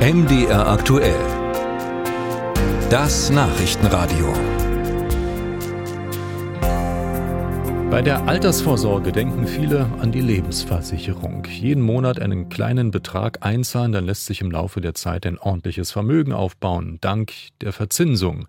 MDR aktuell. Das Nachrichtenradio. Bei der Altersvorsorge denken viele an die Lebensversicherung. Jeden Monat einen kleinen Betrag einzahlen, dann lässt sich im Laufe der Zeit ein ordentliches Vermögen aufbauen, dank der Verzinsung.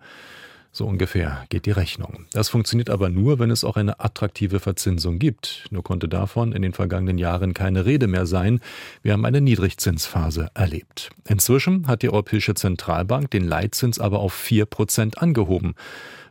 So ungefähr geht die Rechnung. Das funktioniert aber nur, wenn es auch eine attraktive Verzinsung gibt. Nur konnte davon in den vergangenen Jahren keine Rede mehr sein. Wir haben eine Niedrigzinsphase erlebt. Inzwischen hat die Europäische Zentralbank den Leitzins aber auf vier Prozent angehoben.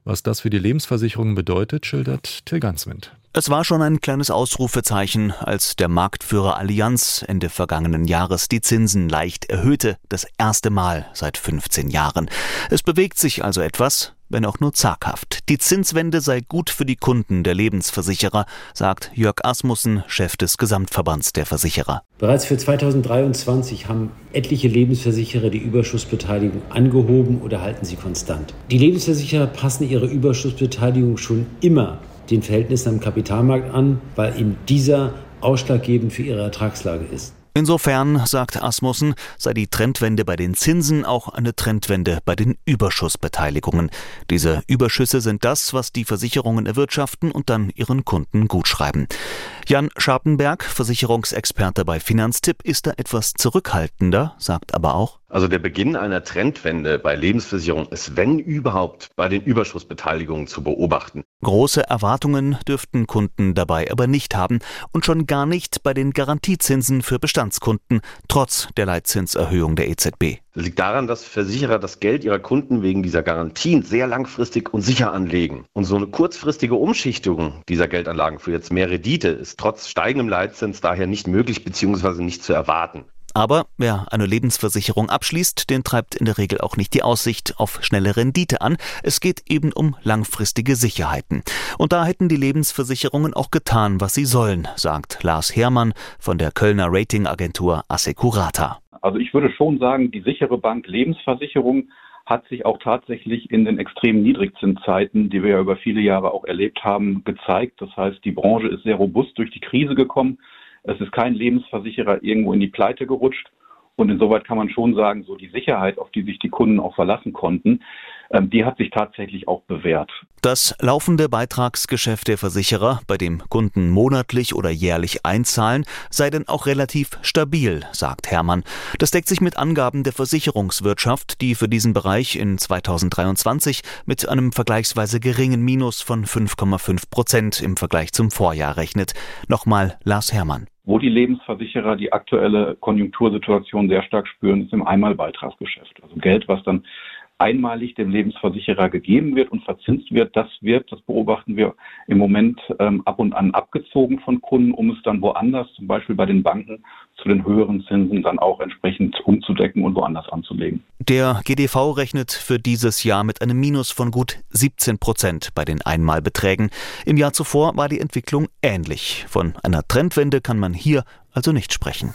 Was das für die Lebensversicherungen bedeutet, schildert Till Ganswind. Es war schon ein kleines Ausrufezeichen, als der Marktführer Allianz Ende vergangenen Jahres die Zinsen leicht erhöhte, das erste Mal seit 15 Jahren. Es bewegt sich also etwas, wenn auch nur zaghaft. Die Zinswende sei gut für die Kunden der Lebensversicherer, sagt Jörg Asmussen, Chef des Gesamtverbands der Versicherer. Bereits für 2023 haben etliche Lebensversicherer die Überschussbeteiligung angehoben oder halten sie konstant. Die Lebensversicherer passen ihre Überschussbeteiligung schon immer den Verhältnissen am Kapitalmarkt an, weil eben dieser ausschlaggebend für ihre Ertragslage ist. Insofern, sagt Asmussen, sei die Trendwende bei den Zinsen auch eine Trendwende bei den Überschussbeteiligungen. Diese Überschüsse sind das, was die Versicherungen erwirtschaften und dann ihren Kunden gutschreiben. Jan Scharpenberg, Versicherungsexperte bei Finanztipp, ist da etwas zurückhaltender, sagt aber auch, also der Beginn einer Trendwende bei Lebensversicherung ist, wenn überhaupt, bei den Überschussbeteiligungen zu beobachten. Große Erwartungen dürften Kunden dabei aber nicht haben und schon gar nicht bei den Garantiezinsen für Bestandskunden, trotz der Leitzinserhöhung der EZB. Das liegt daran, dass Versicherer das Geld ihrer Kunden wegen dieser Garantien sehr langfristig und sicher anlegen. Und so eine kurzfristige Umschichtung dieser Geldanlagen für jetzt mehr Rendite ist trotz steigendem Leitzins daher nicht möglich bzw. nicht zu erwarten. Aber wer eine Lebensversicherung abschließt, den treibt in der Regel auch nicht die Aussicht auf schnelle Rendite an. Es geht eben um langfristige Sicherheiten. Und da hätten die Lebensversicherungen auch getan, was sie sollen, sagt Lars Herrmann von der Kölner Ratingagentur Assecurata. Also ich würde schon sagen, die sichere Bank Lebensversicherung hat sich auch tatsächlich in den extremen Niedrigzinszeiten, die wir ja über viele Jahre auch erlebt haben, gezeigt. Das heißt, die Branche ist sehr robust durch die Krise gekommen. Es ist kein Lebensversicherer irgendwo in die Pleite gerutscht. Und insoweit kann man schon sagen, so die Sicherheit, auf die sich die Kunden auch verlassen konnten, die hat sich tatsächlich auch bewährt. Das laufende Beitragsgeschäft der Versicherer, bei dem Kunden monatlich oder jährlich einzahlen, sei denn auch relativ stabil, sagt Hermann. Das deckt sich mit Angaben der Versicherungswirtschaft, die für diesen Bereich in 2023 mit einem vergleichsweise geringen Minus von 5,5 Prozent im Vergleich zum Vorjahr rechnet. Nochmal Lars Hermann. Wo die Lebensversicherer die aktuelle Konjunktursituation sehr stark spüren, ist im Einmalbeitragsgeschäft. Also Geld, was dann einmalig dem Lebensversicherer gegeben wird und verzinst wird, das wird, das beobachten wir im Moment ähm, ab und an abgezogen von Kunden, um es dann woanders, zum Beispiel bei den Banken, zu den höheren Zinsen dann auch entsprechend umzudecken und woanders anzulegen. Der GDV rechnet für dieses Jahr mit einem Minus von gut 17 Prozent bei den Einmalbeträgen. Im Jahr zuvor war die Entwicklung ähnlich. Von einer Trendwende kann man hier also nicht sprechen.